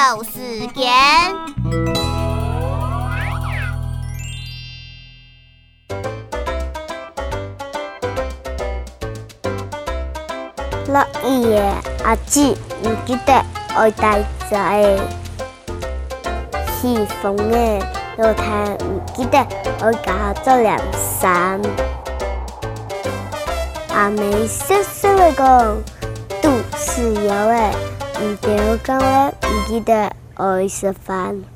就是咸。乐意的阿姊，唔记得爱大仔；喜欢的老听，唔记得爱教做凉衫。阿妹笑笑地讲：“都是有诶。” interrogam é medida Oi estofado.